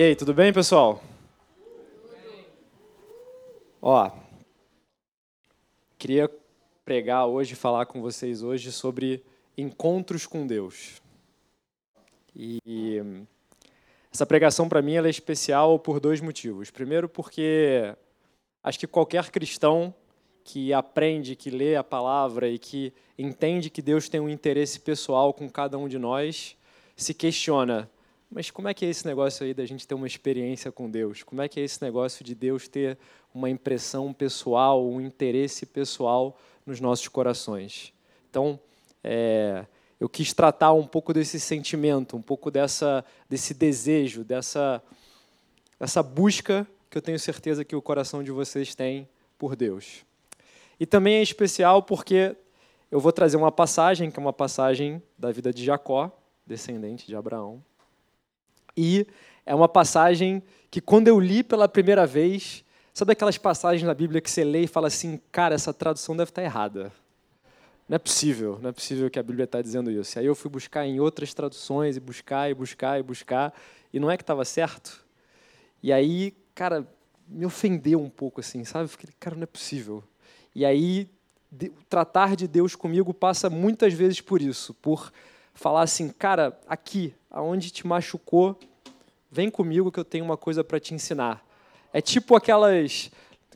E aí, tudo bem, pessoal? Ó, queria pregar hoje, falar com vocês hoje sobre encontros com Deus. E essa pregação para mim ela é especial por dois motivos. Primeiro, porque acho que qualquer cristão que aprende, que lê a palavra e que entende que Deus tem um interesse pessoal com cada um de nós, se questiona mas como é que é esse negócio aí da gente ter uma experiência com Deus? Como é que é esse negócio de Deus ter uma impressão pessoal, um interesse pessoal nos nossos corações? Então, é, eu quis tratar um pouco desse sentimento, um pouco dessa, desse desejo, dessa, dessa busca que eu tenho certeza que o coração de vocês tem por Deus. E também é especial porque eu vou trazer uma passagem, que é uma passagem da vida de Jacó, descendente de Abraão. E é uma passagem que, quando eu li pela primeira vez, sabe aquelas passagens na Bíblia que você lê e fala assim, cara, essa tradução deve estar errada. Não é possível, não é possível que a Bíblia está dizendo isso. Aí eu fui buscar em outras traduções e buscar e buscar e buscar, e não é que estava certo. E aí, cara, me ofendeu um pouco assim, sabe? Fiquei, cara, não é possível. E aí, de, tratar de Deus comigo passa muitas vezes por isso, por falar assim, cara, aqui, aonde te machucou, vem comigo que eu tenho uma coisa para te ensinar. É tipo aquelas,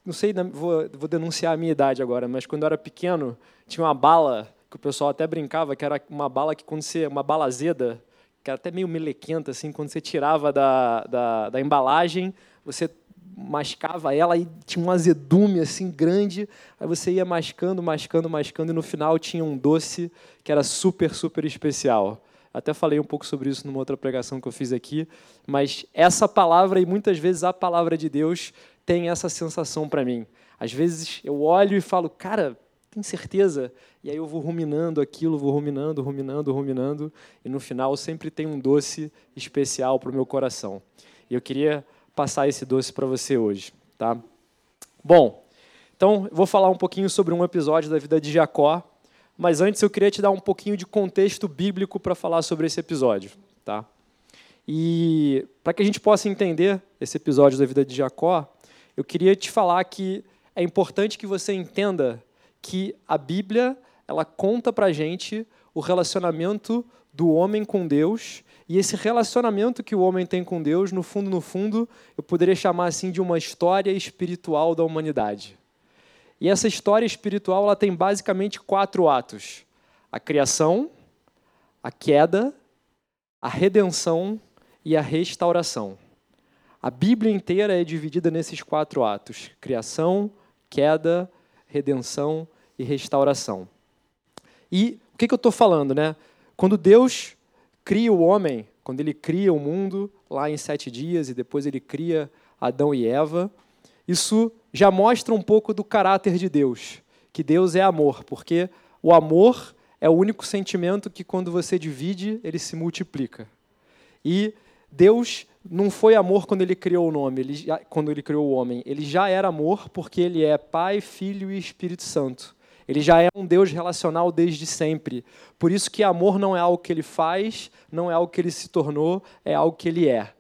não sei, vou, vou denunciar a minha idade agora, mas quando eu era pequeno, tinha uma bala que o pessoal até brincava, que era uma bala que quando você, uma bala azeda, que era até meio melequenta, assim, quando você tirava da, da, da embalagem, você mascava ela e tinha um azedume assim grande. Aí você ia mascando, mascando, mascando e no final tinha um doce que era super, super especial. Até falei um pouco sobre isso numa outra pregação que eu fiz aqui, mas essa palavra e muitas vezes a palavra de Deus tem essa sensação para mim. Às vezes eu olho e falo, cara, tem certeza? E aí eu vou ruminando aquilo, vou ruminando, ruminando, ruminando, e no final sempre tem um doce especial para o meu coração. E eu queria passar esse doce para você hoje, tá? Bom, então vou falar um pouquinho sobre um episódio da vida de Jacó, mas antes eu queria te dar um pouquinho de contexto bíblico para falar sobre esse episódio, tá? E para que a gente possa entender esse episódio da vida de Jacó, eu queria te falar que é importante que você entenda que a Bíblia ela conta para gente o relacionamento do homem com Deus e esse relacionamento que o homem tem com Deus, no fundo, no fundo, eu poderia chamar assim de uma história espiritual da humanidade. E essa história espiritual ela tem basicamente quatro atos: a criação, a queda, a redenção e a restauração. A Bíblia inteira é dividida nesses quatro atos: criação, queda, redenção e restauração. E o que, que eu estou falando, né? Quando Deus cria o homem, quando ele cria o mundo lá em sete dias e depois ele cria Adão e Eva, isso já mostra um pouco do caráter de Deus, que Deus é amor, porque o amor é o único sentimento que quando você divide, ele se multiplica. E Deus não foi amor quando ele criou o nome, ele já, quando ele criou o homem, ele já era amor porque ele é Pai, Filho e Espírito Santo. Ele já é um Deus relacional desde sempre. Por isso que amor não é algo que ele faz, não é algo que ele se tornou, é algo que ele é.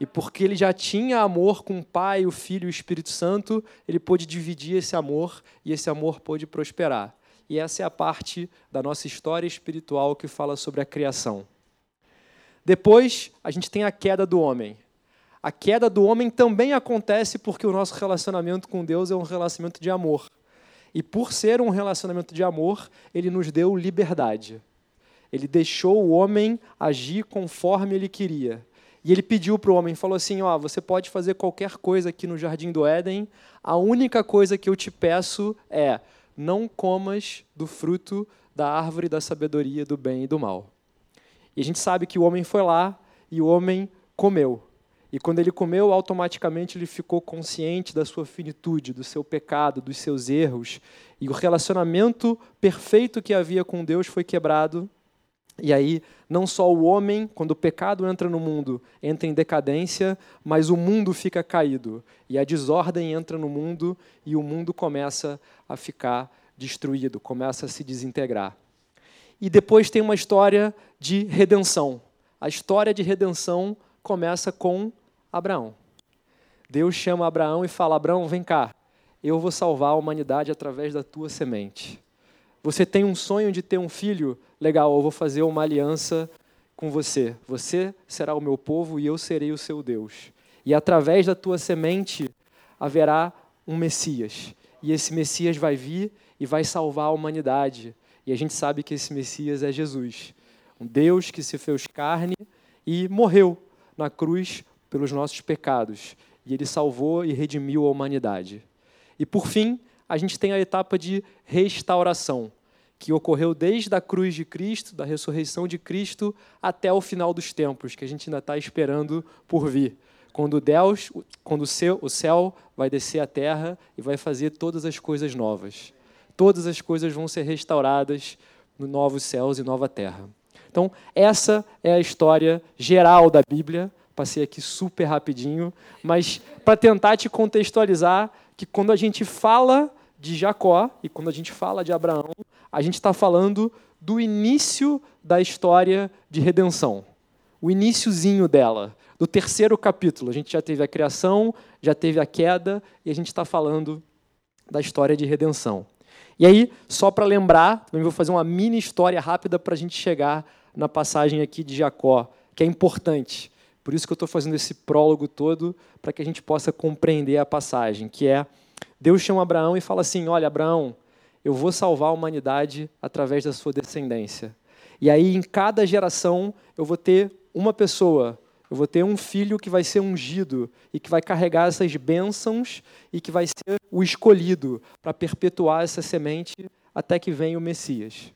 E porque ele já tinha amor com o Pai, o Filho e o Espírito Santo, ele pôde dividir esse amor e esse amor pôde prosperar. E essa é a parte da nossa história espiritual que fala sobre a criação. Depois, a gente tem a queda do homem. A queda do homem também acontece porque o nosso relacionamento com Deus é um relacionamento de amor. E por ser um relacionamento de amor, ele nos deu liberdade. Ele deixou o homem agir conforme ele queria. E ele pediu para o homem, falou assim: ó, você pode fazer qualquer coisa aqui no jardim do Éden. A única coisa que eu te peço é não comas do fruto da árvore da sabedoria do bem e do mal. E a gente sabe que o homem foi lá e o homem comeu. E quando ele comeu, automaticamente ele ficou consciente da sua finitude, do seu pecado, dos seus erros. E o relacionamento perfeito que havia com Deus foi quebrado. E aí, não só o homem, quando o pecado entra no mundo, entra em decadência, mas o mundo fica caído. E a desordem entra no mundo e o mundo começa a ficar destruído, começa a se desintegrar. E depois tem uma história de redenção. A história de redenção começa com Abraão. Deus chama Abraão e fala: Abraão, vem cá, eu vou salvar a humanidade através da tua semente. Você tem um sonho de ter um filho? Legal, eu vou fazer uma aliança com você. Você será o meu povo e eu serei o seu Deus. E através da tua semente haverá um Messias. E esse Messias vai vir e vai salvar a humanidade. E a gente sabe que esse Messias é Jesus, um Deus que se fez carne e morreu na cruz pelos nossos pecados. E ele salvou e redimiu a humanidade. E por fim, a gente tem a etapa de restauração, que ocorreu desde a cruz de Cristo, da ressurreição de Cristo, até o final dos tempos, que a gente ainda está esperando por vir. Quando Deus, quando o céu, vai descer à terra e vai fazer todas as coisas novas. Todas as coisas vão ser restauradas no novos céus e nova terra. Então, essa é a história geral da Bíblia. Passei aqui super rapidinho, mas para tentar te contextualizar que quando a gente fala de Jacó e quando a gente fala de Abraão, a gente está falando do início da história de redenção, o iníciozinho dela, do terceiro capítulo. A gente já teve a criação, já teve a queda e a gente está falando da história de redenção. E aí, só para lembrar, também vou fazer uma mini história rápida para a gente chegar na passagem aqui de Jacó, que é importante. Por isso que eu estou fazendo esse prólogo todo, para que a gente possa compreender a passagem, que é Deus chama Abraão e fala assim: Olha, Abraão, eu vou salvar a humanidade através da sua descendência. E aí, em cada geração, eu vou ter uma pessoa, eu vou ter um filho que vai ser ungido e que vai carregar essas bênçãos e que vai ser o escolhido para perpetuar essa semente até que venha o Messias.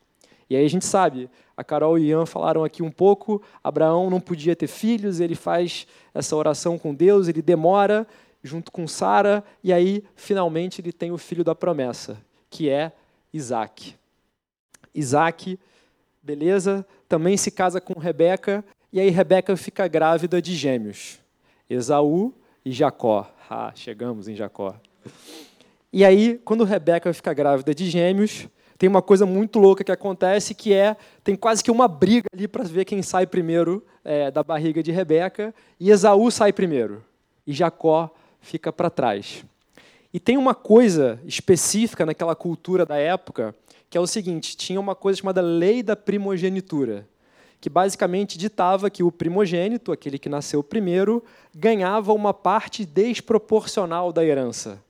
E aí a gente sabe, a Carol e o Ian falaram aqui um pouco, Abraão não podia ter filhos, ele faz essa oração com Deus, ele demora junto com Sara, e aí finalmente ele tem o filho da promessa, que é Isaac. Isaac, beleza, também se casa com Rebeca, e aí Rebeca fica grávida de gêmeos, Esaú e Jacó. Ah, chegamos em Jacó. E aí, quando Rebeca fica grávida de gêmeos, tem uma coisa muito louca que acontece, que é, tem quase que uma briga ali para ver quem sai primeiro é, da barriga de Rebeca, e Esaú sai primeiro, e Jacó fica para trás. E tem uma coisa específica naquela cultura da época, que é o seguinte, tinha uma coisa chamada lei da primogenitura, que basicamente ditava que o primogênito, aquele que nasceu primeiro, ganhava uma parte desproporcional da herança.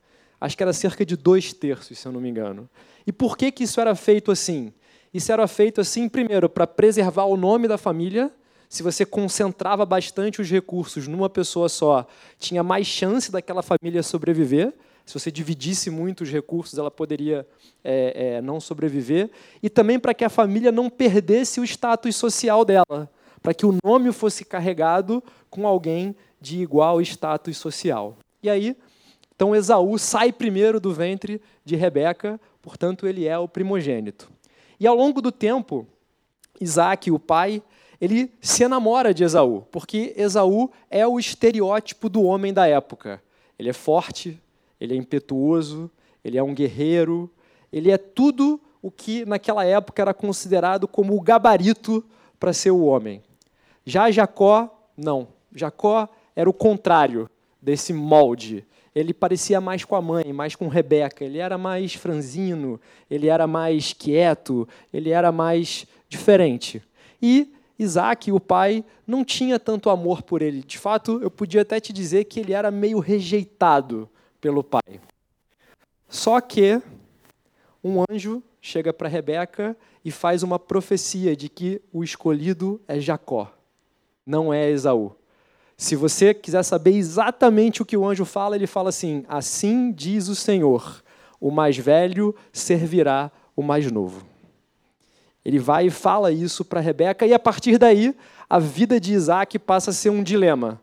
Acho que era cerca de dois terços, se eu não me engano. E por que, que isso era feito assim? Isso era feito assim, primeiro, para preservar o nome da família. Se você concentrava bastante os recursos numa pessoa só, tinha mais chance daquela família sobreviver. Se você dividisse muito os recursos, ela poderia é, é, não sobreviver. E também para que a família não perdesse o status social dela, para que o nome fosse carregado com alguém de igual status social. E aí, então Esaú sai primeiro do ventre de Rebeca, portanto, ele é o primogênito. E ao longo do tempo, Isaac, o pai, ele se enamora de Esaú, porque Esaú é o estereótipo do homem da época. Ele é forte, ele é impetuoso, ele é um guerreiro, ele é tudo o que naquela época era considerado como o gabarito para ser o homem. Já Jacó, não. Jacó era o contrário desse molde ele parecia mais com a mãe, mais com Rebeca. Ele era mais franzino, ele era mais quieto, ele era mais diferente. E Isaac, o pai, não tinha tanto amor por ele. De fato, eu podia até te dizer que ele era meio rejeitado pelo pai. Só que um anjo chega para Rebeca e faz uma profecia de que o escolhido é Jacó, não é Esaú. Se você quiser saber exatamente o que o anjo fala, ele fala assim: Assim diz o Senhor, o mais velho servirá o mais novo. Ele vai e fala isso para Rebeca, e a partir daí, a vida de Isaac passa a ser um dilema.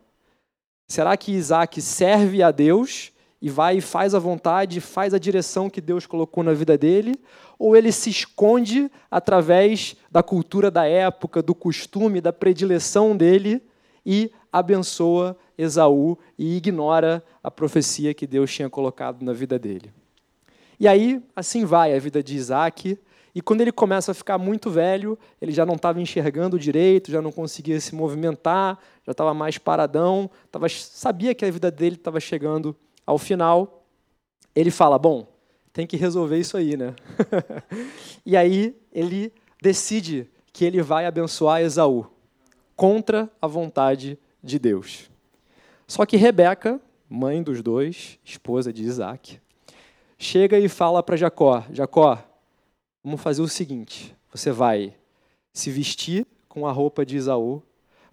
Será que Isaac serve a Deus e vai e faz a vontade, faz a direção que Deus colocou na vida dele? Ou ele se esconde através da cultura da época, do costume, da predileção dele e abençoa Esaú e ignora a profecia que Deus tinha colocado na vida dele. E aí, assim vai a vida de Isaac. E quando ele começa a ficar muito velho, ele já não estava enxergando direito, já não conseguia se movimentar, já estava mais paradão, tava, sabia que a vida dele estava chegando ao final. Ele fala: Bom, tem que resolver isso aí, né? e aí ele decide que ele vai abençoar Esaú, contra a vontade de Deus. Só que Rebeca, mãe dos dois, esposa de Isaac, chega e fala para Jacó: Jacó, vamos fazer o seguinte: você vai se vestir com a roupa de Esaú,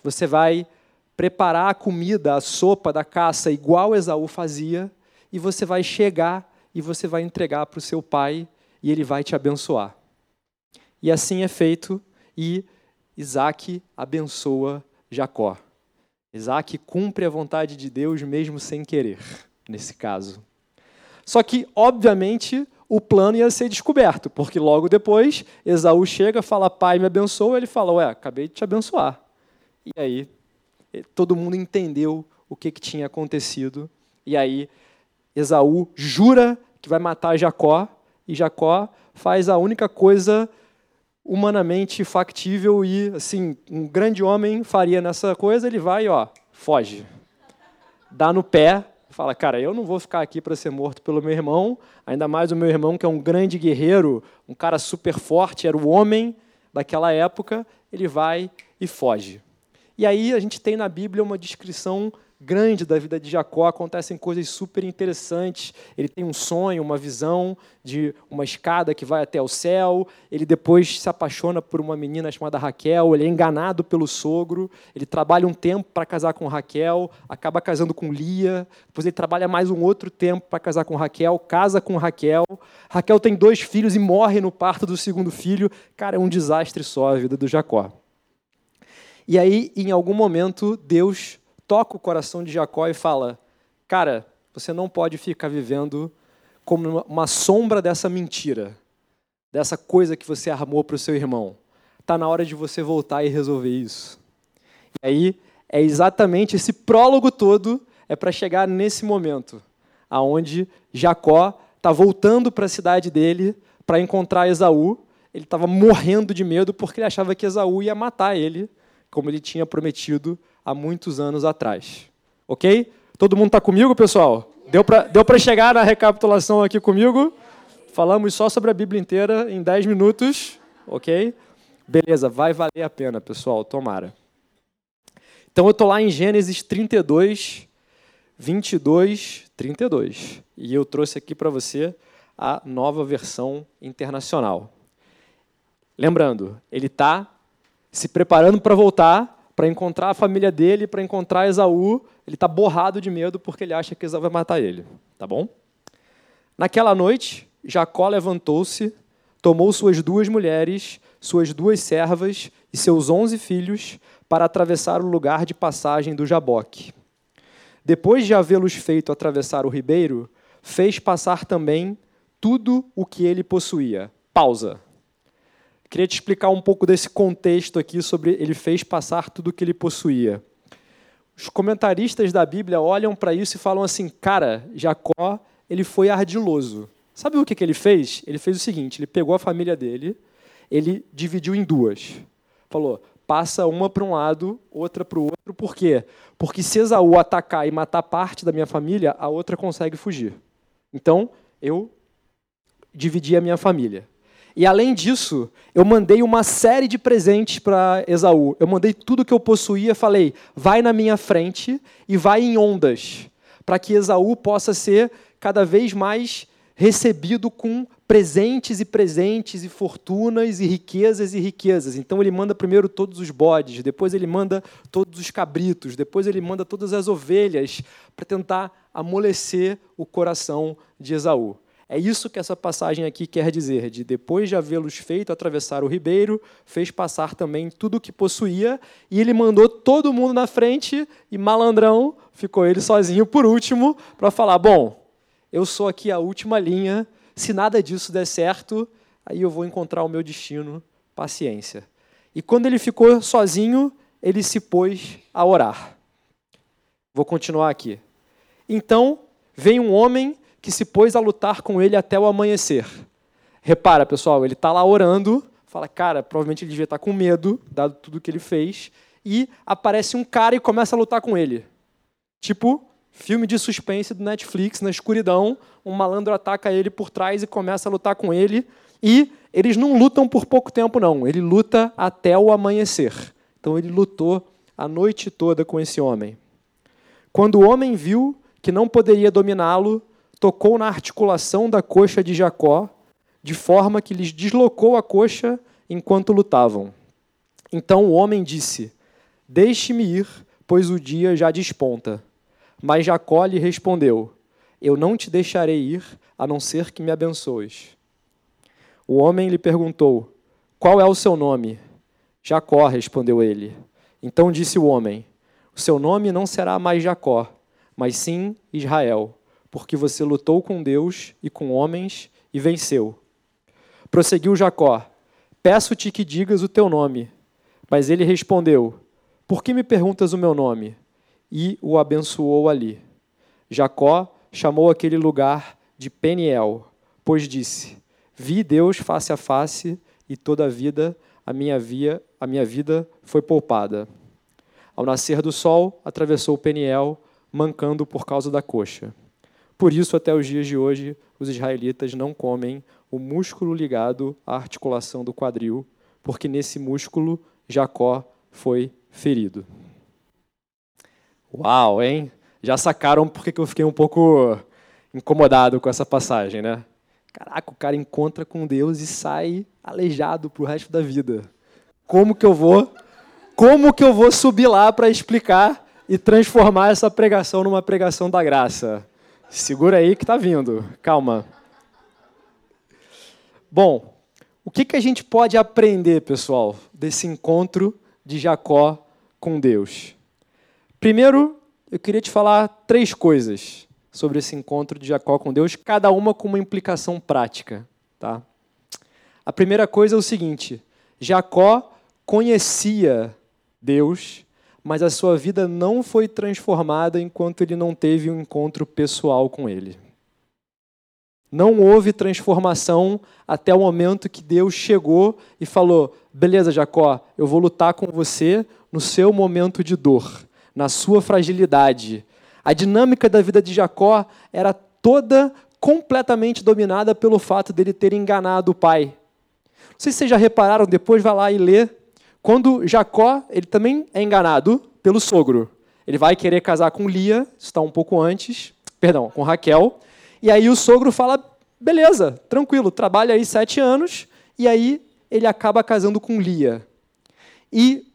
você vai preparar a comida, a sopa da caça igual Esaú fazia, e você vai chegar e você vai entregar para o seu pai e ele vai te abençoar. E assim é feito e Isaac abençoa Jacó. Isaac cumpre a vontade de Deus mesmo sem querer, nesse caso. Só que, obviamente, o plano ia ser descoberto, porque logo depois Esaú chega, fala, pai, me abençoa, ele fala, ué, acabei de te abençoar. E aí todo mundo entendeu o que, que tinha acontecido. E aí Esaú jura que vai matar Jacó, e Jacó faz a única coisa humanamente factível e assim um grande homem faria nessa coisa, ele vai, ó, foge, dá no pé fala, cara, eu não vou ficar aqui para ser morto pelo meu irmão, ainda mais o meu irmão que é um grande guerreiro, um cara super forte, era o homem daquela época, ele vai e foge. E aí a gente tem na Bíblia uma descrição grande da vida de Jacó, acontecem coisas super interessantes. Ele tem um sonho, uma visão de uma escada que vai até o céu. Ele depois se apaixona por uma menina chamada Raquel. Ele é enganado pelo sogro. Ele trabalha um tempo para casar com Raquel, acaba casando com Lia. Depois ele trabalha mais um outro tempo para casar com Raquel, casa com Raquel. Raquel tem dois filhos e morre no parto do segundo filho. Cara, é um desastre só a vida do Jacó. E aí, em algum momento, Deus toca o coração de Jacó e fala: Cara, você não pode ficar vivendo como uma sombra dessa mentira, dessa coisa que você armou para o seu irmão. Está na hora de você voltar e resolver isso. E aí é exatamente esse prólogo todo é para chegar nesse momento, aonde Jacó está voltando para a cidade dele para encontrar Esaú. Ele estava morrendo de medo porque ele achava que Esaú ia matar ele, como ele tinha prometido há muitos anos atrás. Ok? Todo mundo está comigo, pessoal? Deu para deu chegar na recapitulação aqui comigo? Falamos só sobre a Bíblia inteira em 10 minutos, ok? Beleza, vai valer a pena, pessoal, tomara. Então eu estou lá em Gênesis 32, 22, 32. E eu trouxe aqui para você a nova versão internacional. Lembrando, ele está se preparando para voltar para encontrar a família dele, para encontrar Esaú. Ele está borrado de medo porque ele acha que Esaú vai matar ele. Tá bom? Naquela noite, Jacó levantou-se, tomou suas duas mulheres, suas duas servas e seus onze filhos para atravessar o lugar de passagem do Jaboque. Depois de havê-los feito atravessar o ribeiro, fez passar também tudo o que ele possuía. Pausa. Queria te explicar um pouco desse contexto aqui sobre ele fez passar tudo o que ele possuía. Os comentaristas da Bíblia olham para isso e falam assim: cara, Jacó ele foi ardiloso. Sabe o que, que ele fez? Ele fez o seguinte: ele pegou a família dele, ele dividiu em duas. Falou: passa uma para um lado, outra para o outro. Por quê? Porque se Esaú atacar e matar parte da minha família, a outra consegue fugir. Então, eu dividi a minha família. E além disso, eu mandei uma série de presentes para Esaú. Eu mandei tudo que eu possuía, falei: vai na minha frente e vai em ondas, para que Esaú possa ser cada vez mais recebido com presentes e presentes e fortunas e riquezas e riquezas. Então ele manda primeiro todos os bodes, depois ele manda todos os cabritos, depois ele manda todas as ovelhas para tentar amolecer o coração de Esaú. É isso que essa passagem aqui quer dizer, de depois de havê-los feito atravessar o ribeiro, fez passar também tudo o que possuía, e ele mandou todo mundo na frente, e malandrão, ficou ele sozinho por último, para falar: bom, eu sou aqui a última linha, se nada disso der certo, aí eu vou encontrar o meu destino, paciência. E quando ele ficou sozinho, ele se pôs a orar. Vou continuar aqui. Então, vem um homem que se pôs a lutar com ele até o amanhecer. Repara, pessoal, ele está lá orando, fala, cara, provavelmente ele devia estar tá com medo, dado tudo que ele fez, e aparece um cara e começa a lutar com ele. Tipo, filme de suspense do Netflix, na escuridão, um malandro ataca ele por trás e começa a lutar com ele, e eles não lutam por pouco tempo, não, ele luta até o amanhecer. Então ele lutou a noite toda com esse homem. Quando o homem viu que não poderia dominá-lo, tocou na articulação da coxa de Jacó, de forma que lhes deslocou a coxa enquanto lutavam. Então o homem disse: Deixe-me ir, pois o dia já desponta. Mas Jacó lhe respondeu: Eu não te deixarei ir, a não ser que me abençoes. O homem lhe perguntou: Qual é o seu nome? Jacó, respondeu ele. Então disse o homem: O seu nome não será mais Jacó, mas sim Israel, porque você lutou com Deus e com homens e venceu. Prosseguiu Jacó: Peço-te que digas o teu nome. Mas ele respondeu: Por que me perguntas o meu nome? E o abençoou ali. Jacó chamou aquele lugar de Peniel, pois disse: Vi Deus face a face e toda a vida a minha via a minha vida foi poupada. Ao nascer do sol, atravessou Peniel, mancando por causa da coxa. Por isso, até os dias de hoje, os israelitas não comem o músculo ligado à articulação do quadril, porque nesse músculo Jacó foi ferido. Uau, hein? Já sacaram porque eu fiquei um pouco incomodado com essa passagem, né? Caraca, o cara encontra com Deus e sai aleijado para o resto da vida. Como que eu vou, como que eu vou subir lá para explicar e transformar essa pregação numa pregação da graça? Segura aí que está vindo. Calma. Bom, o que, que a gente pode aprender, pessoal, desse encontro de Jacó com Deus? Primeiro, eu queria te falar três coisas sobre esse encontro de Jacó com Deus, cada uma com uma implicação prática. Tá? A primeira coisa é o seguinte: Jacó conhecia Deus, mas a sua vida não foi transformada enquanto ele não teve um encontro pessoal com Ele. Não houve transformação até o momento que Deus chegou e falou: beleza, Jacó, eu vou lutar com você no seu momento de dor, na sua fragilidade. A dinâmica da vida de Jacó era toda completamente dominada pelo fato dele ter enganado o pai. Não sei se vocês já repararam, depois vai lá e lê quando Jacó, ele também é enganado pelo sogro. Ele vai querer casar com Lia, está um pouco antes, perdão, com Raquel. E aí o sogro fala, beleza, tranquilo, trabalha aí sete anos. E aí ele acaba casando com Lia. E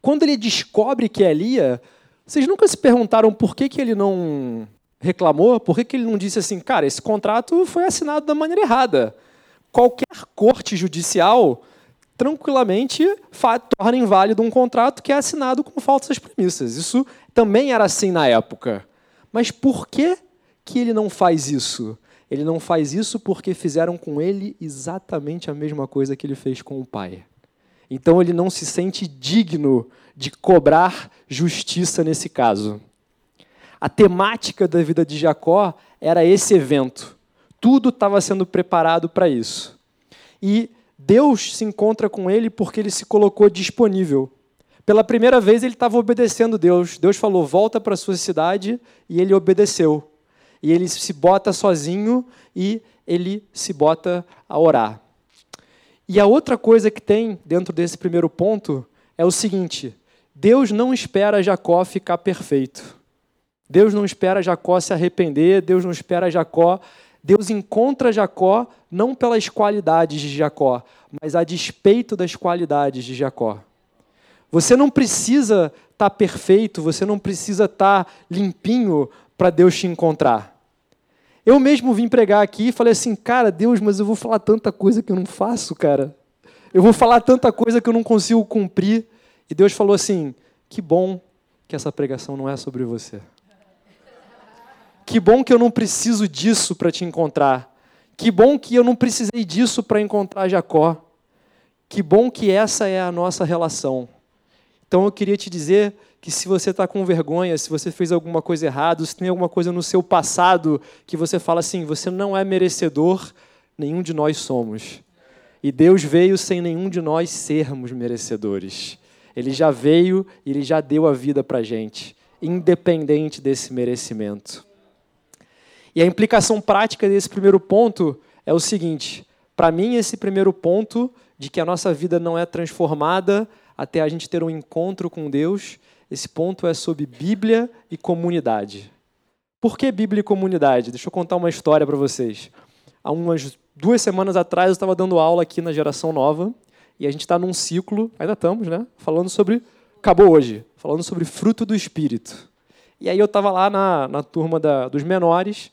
quando ele descobre que é Lia, vocês nunca se perguntaram por que, que ele não reclamou? Por que, que ele não disse assim, cara, esse contrato foi assinado da maneira errada? Qualquer corte judicial tranquilamente torna inválido um contrato que é assinado com falsas premissas. Isso também era assim na época. Mas por que, que ele não faz isso? Ele não faz isso porque fizeram com ele exatamente a mesma coisa que ele fez com o pai. Então ele não se sente digno de cobrar justiça nesse caso. A temática da vida de Jacó era esse evento. Tudo estava sendo preparado para isso. E Deus se encontra com ele porque ele se colocou disponível. Pela primeira vez ele estava obedecendo Deus. Deus falou: volta para sua cidade, e ele obedeceu. E ele se bota sozinho e ele se bota a orar. E a outra coisa que tem dentro desse primeiro ponto é o seguinte: Deus não espera Jacó ficar perfeito. Deus não espera Jacó se arrepender, Deus não espera Jacó Deus encontra Jacó não pelas qualidades de Jacó, mas a despeito das qualidades de Jacó. Você não precisa estar tá perfeito, você não precisa estar tá limpinho para Deus te encontrar. Eu mesmo vim pregar aqui e falei assim, cara, Deus, mas eu vou falar tanta coisa que eu não faço, cara. Eu vou falar tanta coisa que eu não consigo cumprir. E Deus falou assim: que bom que essa pregação não é sobre você. Que bom que eu não preciso disso para te encontrar. Que bom que eu não precisei disso para encontrar Jacó. Que bom que essa é a nossa relação. Então eu queria te dizer que se você está com vergonha, se você fez alguma coisa errada, se tem alguma coisa no seu passado que você fala assim, você não é merecedor, nenhum de nós somos. E Deus veio sem nenhum de nós sermos merecedores. Ele já veio e ele já deu a vida para gente, independente desse merecimento. E a implicação prática desse primeiro ponto é o seguinte: para mim, esse primeiro ponto de que a nossa vida não é transformada até a gente ter um encontro com Deus, esse ponto é sobre Bíblia e comunidade. Por que Bíblia e comunidade? Deixa eu contar uma história para vocês. Há umas duas semanas atrás eu estava dando aula aqui na Geração Nova e a gente está num ciclo, ainda estamos, né? Falando sobre. Acabou hoje, falando sobre fruto do Espírito. E aí eu estava lá na, na turma da, dos menores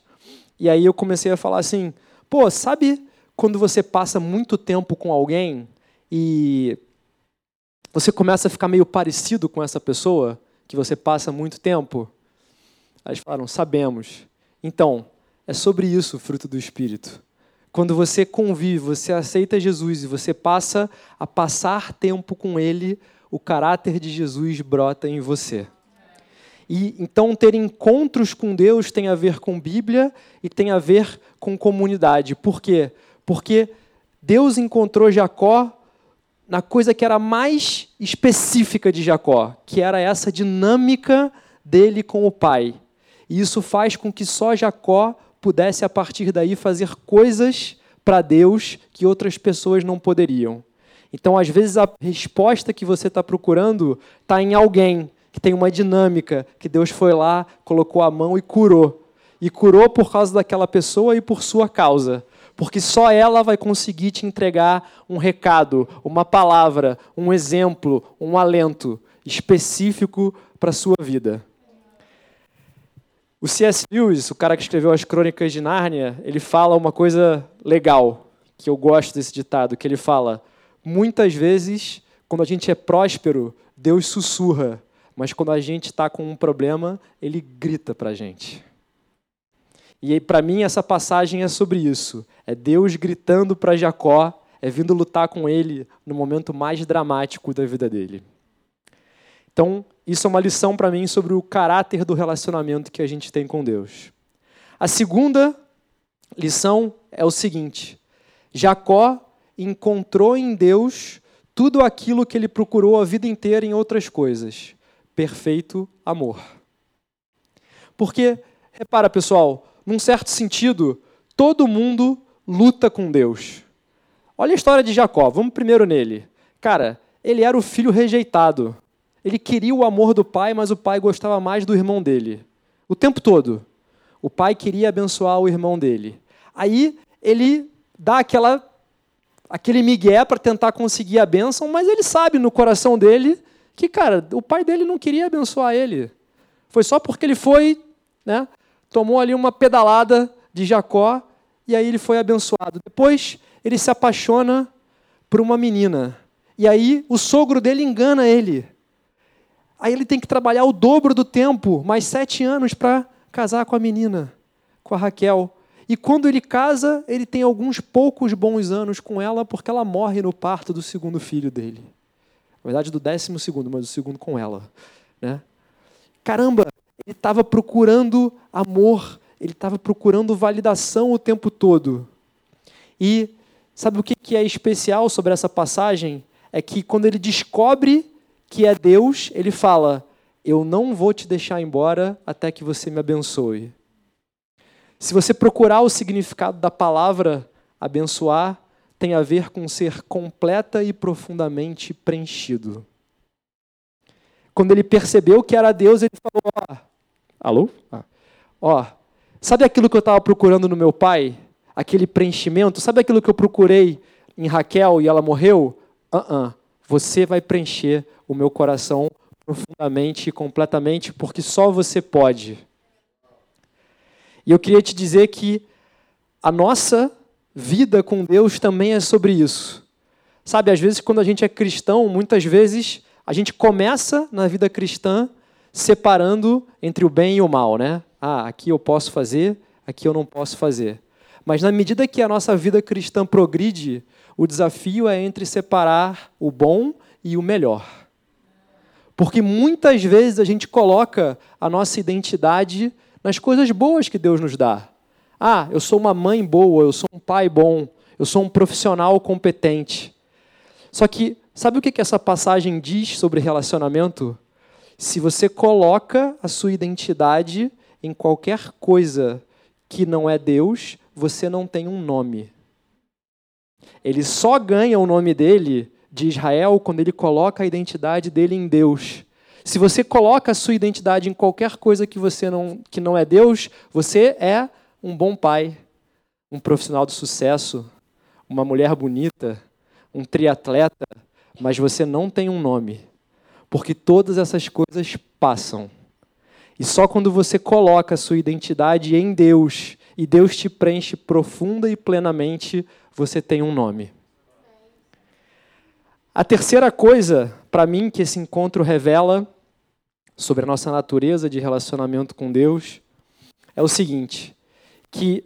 e aí eu comecei a falar assim: pô, sabe quando você passa muito tempo com alguém e você começa a ficar meio parecido com essa pessoa que você passa muito tempo? Eles falaram: sabemos. Então, é sobre isso o fruto do Espírito. Quando você convive, você aceita Jesus e você passa a passar tempo com Ele, o caráter de Jesus brota em você. E então ter encontros com Deus tem a ver com Bíblia e tem a ver com comunidade. Por quê? Porque Deus encontrou Jacó na coisa que era mais específica de Jacó, que era essa dinâmica dele com o pai. E isso faz com que só Jacó pudesse, a partir daí, fazer coisas para Deus que outras pessoas não poderiam. Então, às vezes, a resposta que você está procurando está em alguém que tem uma dinâmica, que Deus foi lá, colocou a mão e curou. E curou por causa daquela pessoa e por sua causa porque só ela vai conseguir te entregar um recado, uma palavra, um exemplo, um alento específico para a sua vida. O C.S. Lewis, o cara que escreveu as Crônicas de Nárnia, ele fala uma coisa legal, que eu gosto desse ditado, que ele fala: muitas vezes, quando a gente é próspero, Deus sussurra, mas quando a gente está com um problema, ele grita para a gente. E para mim essa passagem é sobre isso. É Deus gritando para Jacó, é vindo lutar com ele no momento mais dramático da vida dele. Então, isso é uma lição para mim sobre o caráter do relacionamento que a gente tem com Deus. A segunda lição é o seguinte: Jacó encontrou em Deus tudo aquilo que ele procurou a vida inteira em outras coisas: perfeito amor. Porque, repara pessoal, num certo sentido, todo mundo luta com Deus. Olha a história de Jacó, vamos primeiro nele. Cara, ele era o filho rejeitado. Ele queria o amor do pai, mas o pai gostava mais do irmão dele. O tempo todo. O pai queria abençoar o irmão dele. Aí ele dá aquela aquele migué para tentar conseguir a bênção, mas ele sabe no coração dele que, cara, o pai dele não queria abençoar ele. Foi só porque ele foi, né, tomou ali uma pedalada de Jacó e aí ele foi abençoado. Depois ele se apaixona por uma menina. E aí o sogro dele engana ele. Aí ele tem que trabalhar o dobro do tempo, mais sete anos, para casar com a menina, com a Raquel. E quando ele casa, ele tem alguns poucos bons anos com ela, porque ela morre no parto do segundo filho dele. Na verdade, do décimo segundo, mas do segundo com ela. Né? Caramba, ele estava procurando amor, ele estava procurando validação o tempo todo. E sabe o que é especial sobre essa passagem? É que quando ele descobre que é Deus, ele fala: Eu não vou te deixar embora até que você me abençoe. Se você procurar o significado da palavra abençoar, tem a ver com ser completa e profundamente preenchido. Quando ele percebeu que era Deus, ele falou: Alô? Ah. Ó, sabe aquilo que eu estava procurando no meu pai? Aquele preenchimento? Sabe aquilo que eu procurei em Raquel e ela morreu? Uh -uh. Você vai preencher o meu coração profundamente e completamente, porque só você pode. E eu queria te dizer que a nossa vida com Deus também é sobre isso. Sabe, às vezes, quando a gente é cristão, muitas vezes a gente começa na vida cristã separando entre o bem e o mal, né? Ah, aqui eu posso fazer, aqui eu não posso fazer. Mas na medida que a nossa vida cristã progride, o desafio é entre separar o bom e o melhor. Porque muitas vezes a gente coloca a nossa identidade nas coisas boas que Deus nos dá. Ah, eu sou uma mãe boa, eu sou um pai bom, eu sou um profissional competente. Só que, sabe o que essa passagem diz sobre relacionamento? Se você coloca a sua identidade em qualquer coisa que não é Deus, você não tem um nome. Ele só ganha o nome dele de Israel quando ele coloca a identidade dele em Deus. Se você coloca a sua identidade em qualquer coisa que você não que não é Deus, você é um bom pai, um profissional de sucesso, uma mulher bonita, um triatleta, mas você não tem um nome. Porque todas essas coisas passam. E só quando você coloca a sua identidade em Deus e Deus te preenche profunda e plenamente, você tem um nome. A terceira coisa, para mim, que esse encontro revela sobre a nossa natureza de relacionamento com Deus é o seguinte: que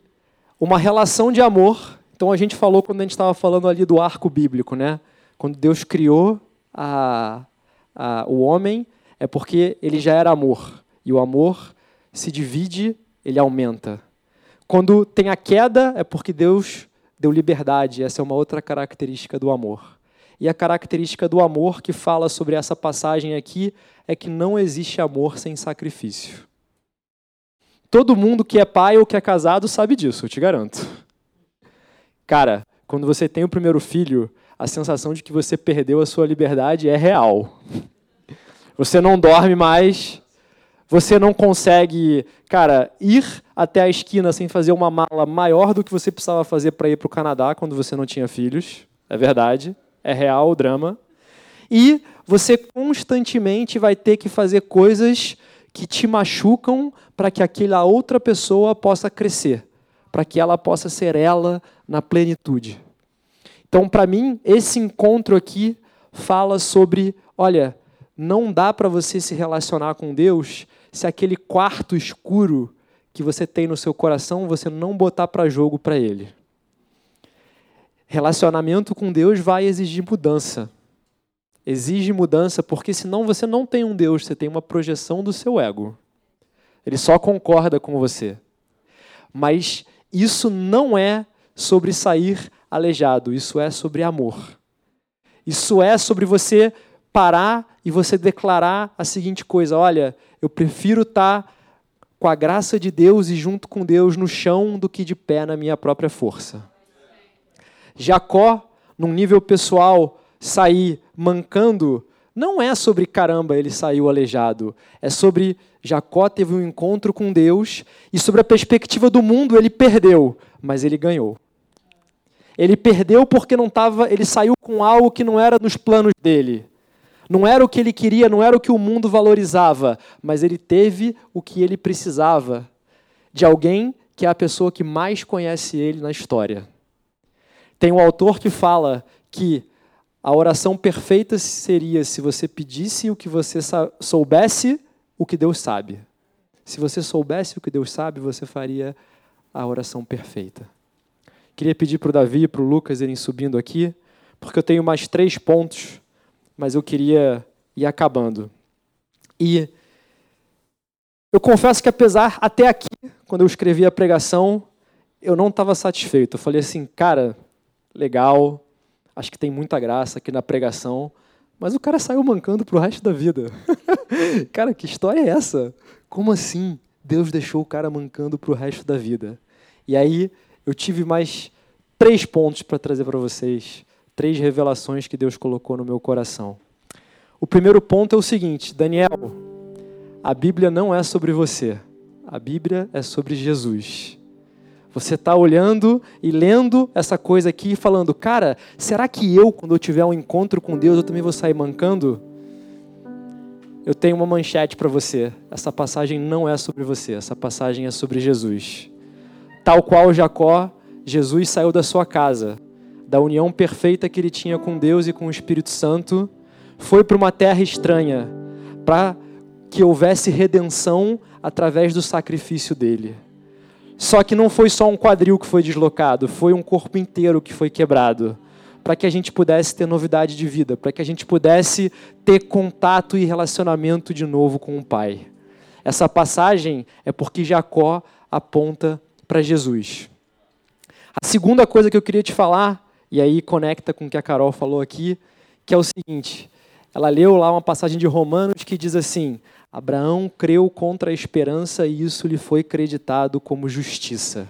uma relação de amor. Então a gente falou quando a gente estava falando ali do arco bíblico, né? Quando Deus criou a, a, o homem, é porque ele já era amor. E o amor se divide, ele aumenta. Quando tem a queda, é porque Deus deu liberdade. Essa é uma outra característica do amor. E a característica do amor que fala sobre essa passagem aqui é que não existe amor sem sacrifício. Todo mundo que é pai ou que é casado sabe disso, eu te garanto. Cara, quando você tem o primeiro filho, a sensação de que você perdeu a sua liberdade é real. Você não dorme mais, você não consegue, cara, ir até a esquina sem fazer uma mala maior do que você precisava fazer para ir para o Canadá quando você não tinha filhos. É verdade é real o drama. E você constantemente vai ter que fazer coisas que te machucam para que aquela outra pessoa possa crescer, para que ela possa ser ela na plenitude. Então, para mim, esse encontro aqui fala sobre, olha, não dá para você se relacionar com Deus se aquele quarto escuro que você tem no seu coração você não botar para jogo para ele. Relacionamento com Deus vai exigir mudança. Exige mudança porque senão você não tem um Deus, você tem uma projeção do seu ego. Ele só concorda com você. Mas isso não é sobre sair aleijado, isso é sobre amor. Isso é sobre você parar e você declarar a seguinte coisa: olha, eu prefiro estar com a graça de Deus e junto com Deus no chão do que de pé na minha própria força. Jacó, num nível pessoal, sair mancando, não é sobre caramba, ele saiu aleijado. É sobre Jacó teve um encontro com Deus e sobre a perspectiva do mundo ele perdeu, mas ele ganhou. Ele perdeu porque não estava, ele saiu com algo que não era nos planos dele. Não era o que ele queria, não era o que o mundo valorizava, mas ele teve o que ele precisava de alguém que é a pessoa que mais conhece ele na história. Tem um autor que fala que a oração perfeita seria se você pedisse o que você soubesse o que Deus sabe. Se você soubesse o que Deus sabe, você faria a oração perfeita. Queria pedir para o Davi e para o Lucas irem subindo aqui, porque eu tenho mais três pontos, mas eu queria ir acabando. E eu confesso que, apesar, até aqui, quando eu escrevi a pregação, eu não estava satisfeito. Eu falei assim, cara, legal, acho que tem muita graça aqui na pregação, mas o cara saiu mancando para o resto da vida. cara, que história é essa? Como assim Deus deixou o cara mancando para o resto da vida? E aí eu tive mais três pontos para trazer para vocês, três revelações que Deus colocou no meu coração. O primeiro ponto é o seguinte, Daniel, a Bíblia não é sobre você, a Bíblia é sobre Jesus. Você está olhando e lendo essa coisa aqui e falando, cara, será que eu, quando eu tiver um encontro com Deus, eu também vou sair mancando? Eu tenho uma manchete para você. Essa passagem não é sobre você, essa passagem é sobre Jesus. Tal qual Jacó, Jesus saiu da sua casa, da união perfeita que ele tinha com Deus e com o Espírito Santo, foi para uma terra estranha, para que houvesse redenção através do sacrifício dele. Só que não foi só um quadril que foi deslocado, foi um corpo inteiro que foi quebrado, para que a gente pudesse ter novidade de vida, para que a gente pudesse ter contato e relacionamento de novo com o Pai. Essa passagem é porque Jacó aponta para Jesus. A segunda coisa que eu queria te falar, e aí conecta com o que a Carol falou aqui, que é o seguinte: ela leu lá uma passagem de Romanos que diz assim: Abraão creu contra a esperança e isso lhe foi creditado como justiça.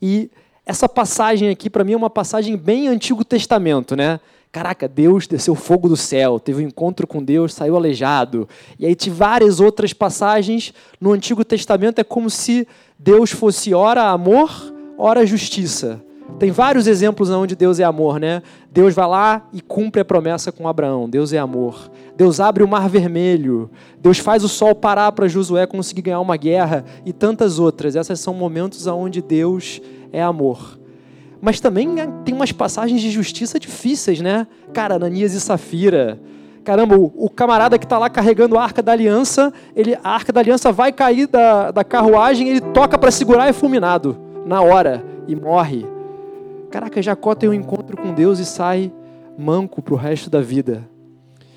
E essa passagem aqui, para mim, é uma passagem bem Antigo Testamento, né? Caraca, Deus desceu fogo do céu, teve um encontro com Deus, saiu aleijado. E aí, de várias outras passagens no Antigo Testamento, é como se Deus fosse ora amor, ora justiça. Tem vários exemplos onde Deus é amor, né? Deus vai lá e cumpre a promessa com Abraão. Deus é amor. Deus abre o mar vermelho. Deus faz o sol parar para Josué conseguir ganhar uma guerra e tantas outras. Esses são momentos onde Deus é amor. Mas também tem umas passagens de justiça difíceis, né? Cara, Ananias e Safira. Caramba, o, o camarada que está lá carregando a arca da aliança, ele, a arca da aliança vai cair da, da carruagem, ele toca para segurar e é fulminado na hora e morre. Caraca, Jacó tem um encontro com Deus e sai manco para o resto da vida.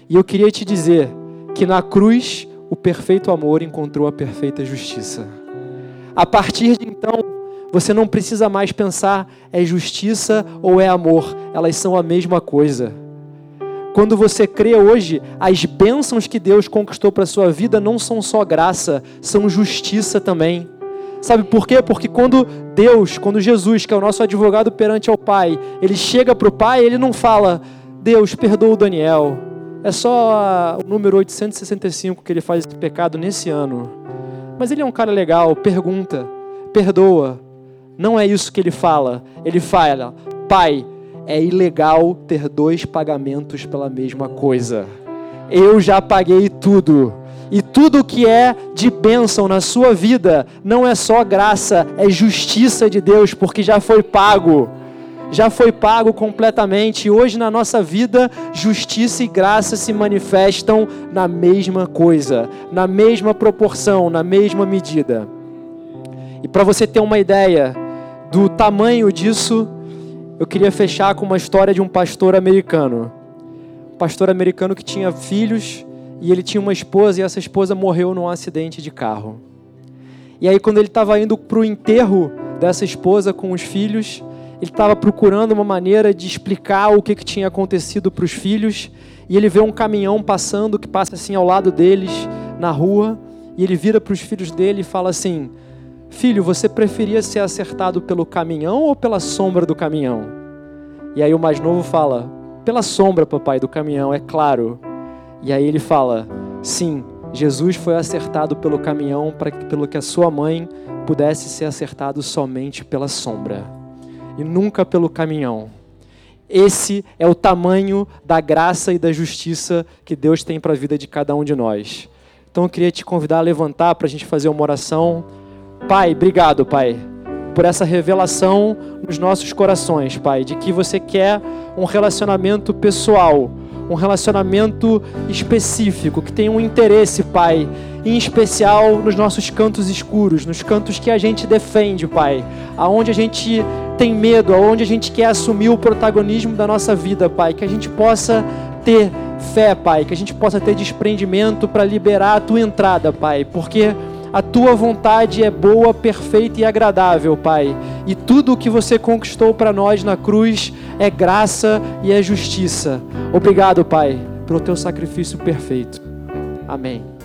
E eu queria te dizer que na cruz o perfeito amor encontrou a perfeita justiça. A partir de então, você não precisa mais pensar é justiça ou é amor, elas são a mesma coisa. Quando você crê hoje, as bênçãos que Deus conquistou para sua vida não são só graça, são justiça também. Sabe por quê? Porque quando Deus, quando Jesus, que é o nosso advogado perante ao Pai, ele chega para o Pai, ele não fala, Deus, perdoa o Daniel. É só o número 865 que ele faz esse pecado nesse ano. Mas ele é um cara legal, pergunta, perdoa, não é isso que ele fala. Ele fala: Pai, é ilegal ter dois pagamentos pela mesma coisa. Eu já paguei tudo. E tudo que é de bênção na sua vida não é só graça, é justiça de Deus, porque já foi pago. Já foi pago completamente. E hoje na nossa vida, justiça e graça se manifestam na mesma coisa, na mesma proporção, na mesma medida. E para você ter uma ideia, do tamanho disso, eu queria fechar com uma história de um pastor americano. Um pastor americano que tinha filhos e ele tinha uma esposa e essa esposa morreu num acidente de carro. E aí, quando ele estava indo para o enterro dessa esposa com os filhos, ele estava procurando uma maneira de explicar o que, que tinha acontecido para os filhos. E ele vê um caminhão passando, que passa assim ao lado deles na rua. E ele vira para os filhos dele e fala assim: Filho, você preferia ser acertado pelo caminhão ou pela sombra do caminhão? E aí o mais novo fala: Pela sombra, papai, do caminhão, é claro. E aí ele fala: Sim, Jesus foi acertado pelo caminhão para que, pelo que a sua mãe pudesse ser acertado somente pela sombra e nunca pelo caminhão. Esse é o tamanho da graça e da justiça que Deus tem para a vida de cada um de nós. Então eu queria te convidar a levantar para a gente fazer uma oração. Pai, obrigado, Pai, por essa revelação nos nossos corações, Pai, de que você quer um relacionamento pessoal, um relacionamento específico, que tem um interesse, Pai, em especial nos nossos cantos escuros, nos cantos que a gente defende, Pai, aonde a gente tem medo, aonde a gente quer assumir o protagonismo da nossa vida, Pai, que a gente possa ter fé, Pai, que a gente possa ter desprendimento para liberar a tua entrada, Pai, porque a tua vontade é boa, perfeita e agradável, Pai. E tudo o que você conquistou para nós na cruz é graça e é justiça. Obrigado, Pai, pelo teu sacrifício perfeito. Amém.